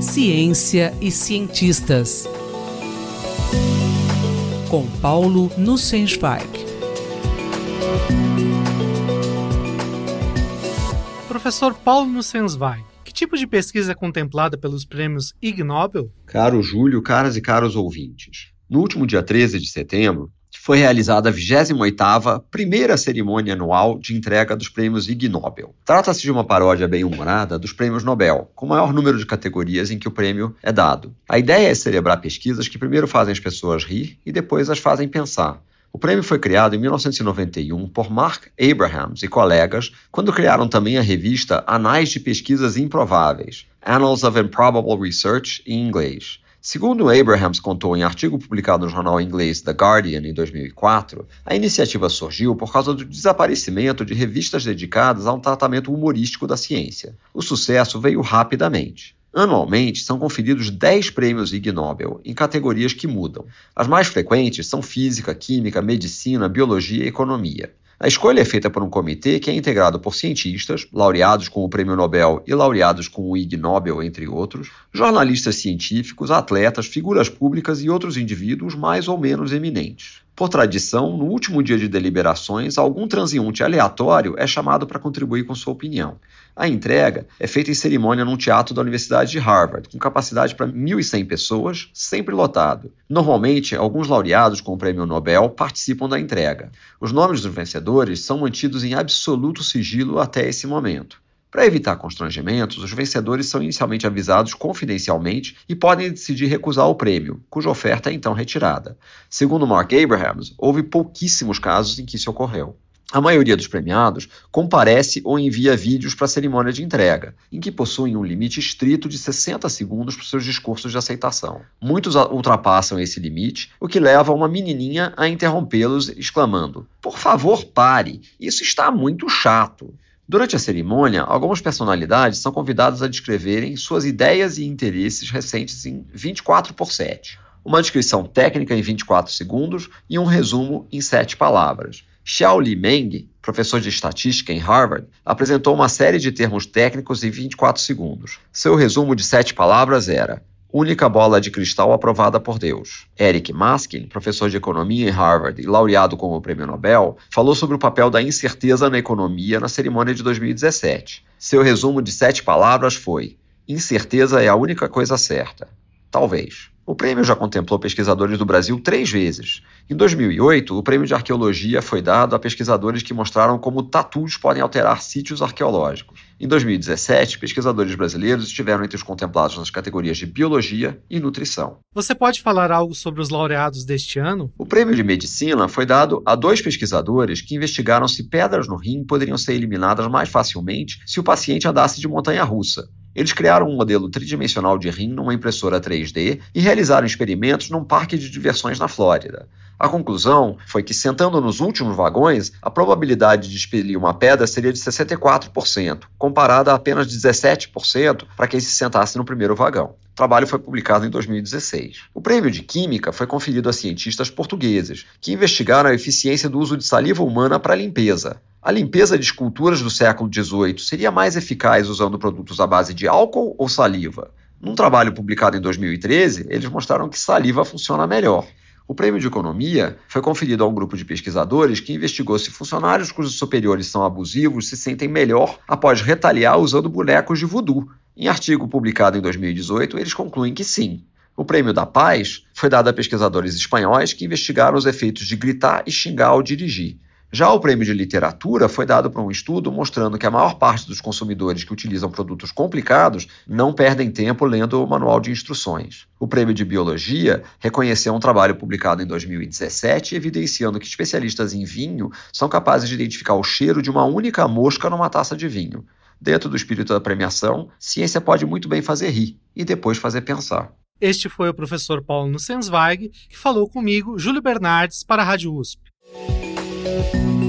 Ciência e cientistas. Com Paulo Nussensweig. Professor Paulo Nussensweig, que tipo de pesquisa é contemplada pelos prêmios Ig Nobel? Caro Júlio, caras e caros ouvintes. No último dia 13 de setembro, foi realizada a 28ª primeira cerimônia anual de entrega dos prêmios Ig Nobel. Trata-se de uma paródia bem-humorada dos prêmios Nobel, com o maior número de categorias em que o prêmio é dado. A ideia é celebrar pesquisas que primeiro fazem as pessoas rir e depois as fazem pensar. O prêmio foi criado em 1991 por Mark Abrahams e colegas, quando criaram também a revista Anais de Pesquisas Improváveis, Annals of Improbable Research, em inglês. Segundo Abrahams contou em artigo publicado no jornal inglês The Guardian em 2004, a iniciativa surgiu por causa do desaparecimento de revistas dedicadas a um tratamento humorístico da ciência. O sucesso veio rapidamente. Anualmente são conferidos 10 prêmios Ig Nobel, em categorias que mudam. As mais frequentes são física, química, medicina, biologia e economia. A escolha é feita por um comitê que é integrado por cientistas, laureados com o Prêmio Nobel e laureados com o Ig Nobel, entre outros, jornalistas científicos, atletas, figuras públicas e outros indivíduos mais ou menos eminentes. Por tradição, no último dia de deliberações, algum transeunte aleatório é chamado para contribuir com sua opinião. A entrega é feita em cerimônia num teatro da Universidade de Harvard, com capacidade para 1.100 pessoas, sempre lotado. Normalmente, alguns laureados com o prêmio Nobel participam da entrega. Os nomes dos vencedores são mantidos em absoluto sigilo até esse momento. Para evitar constrangimentos, os vencedores são inicialmente avisados confidencialmente e podem decidir recusar o prêmio, cuja oferta é então retirada. Segundo Mark Abrahams, houve pouquíssimos casos em que isso ocorreu. A maioria dos premiados comparece ou envia vídeos para a cerimônia de entrega, em que possuem um limite estrito de 60 segundos para seus discursos de aceitação. Muitos ultrapassam esse limite, o que leva uma menininha a interrompê-los, exclamando: Por favor, pare, isso está muito chato. Durante a cerimônia, algumas personalidades são convidadas a descreverem suas ideias e interesses recentes em 24 por 7. Uma descrição técnica em 24 segundos e um resumo em 7 palavras. Xiao Li Meng, professor de estatística em Harvard, apresentou uma série de termos técnicos em 24 segundos. Seu resumo de 7 palavras era: única bola de cristal aprovada por Deus. Eric Maskin, professor de economia em Harvard e laureado com o prêmio Nobel, falou sobre o papel da incerteza na economia na cerimônia de 2017. Seu resumo de sete palavras foi: incerteza é a única coisa certa. Talvez. O prêmio já contemplou pesquisadores do Brasil três vezes. Em 2008, o prêmio de arqueologia foi dado a pesquisadores que mostraram como tatus podem alterar sítios arqueológicos. Em 2017, pesquisadores brasileiros estiveram entre os contemplados nas categorias de biologia e nutrição. Você pode falar algo sobre os laureados deste ano? O prêmio de medicina foi dado a dois pesquisadores que investigaram se pedras no rim poderiam ser eliminadas mais facilmente se o paciente andasse de montanha russa. Eles criaram um modelo tridimensional de rim numa impressora 3D e realizaram experimentos num parque de diversões na Flórida. A conclusão foi que, sentando nos últimos vagões, a probabilidade de expelir uma pedra seria de 64%, comparada a apenas 17% para quem se sentasse no primeiro vagão. O trabalho foi publicado em 2016. O prêmio de Química foi conferido a cientistas portugueses, que investigaram a eficiência do uso de saliva humana para limpeza. A limpeza de esculturas do século XVIII seria mais eficaz usando produtos à base de álcool ou saliva? Num trabalho publicado em 2013, eles mostraram que saliva funciona melhor. O prêmio de economia foi conferido a um grupo de pesquisadores que investigou se funcionários cujos superiores são abusivos se sentem melhor após retaliar usando bonecos de voodoo. Em artigo publicado em 2018, eles concluem que sim. O prêmio da paz foi dado a pesquisadores espanhóis que investigaram os efeitos de gritar e xingar ao dirigir. Já o prêmio de literatura foi dado por um estudo mostrando que a maior parte dos consumidores que utilizam produtos complicados não perdem tempo lendo o manual de instruções. O prêmio de biologia reconheceu um trabalho publicado em 2017 evidenciando que especialistas em vinho são capazes de identificar o cheiro de uma única mosca numa taça de vinho. Dentro do espírito da premiação, ciência pode muito bem fazer rir e depois fazer pensar. Este foi o professor Paulo Nussensweig, que falou comigo, Júlio Bernardes, para a Rádio USP.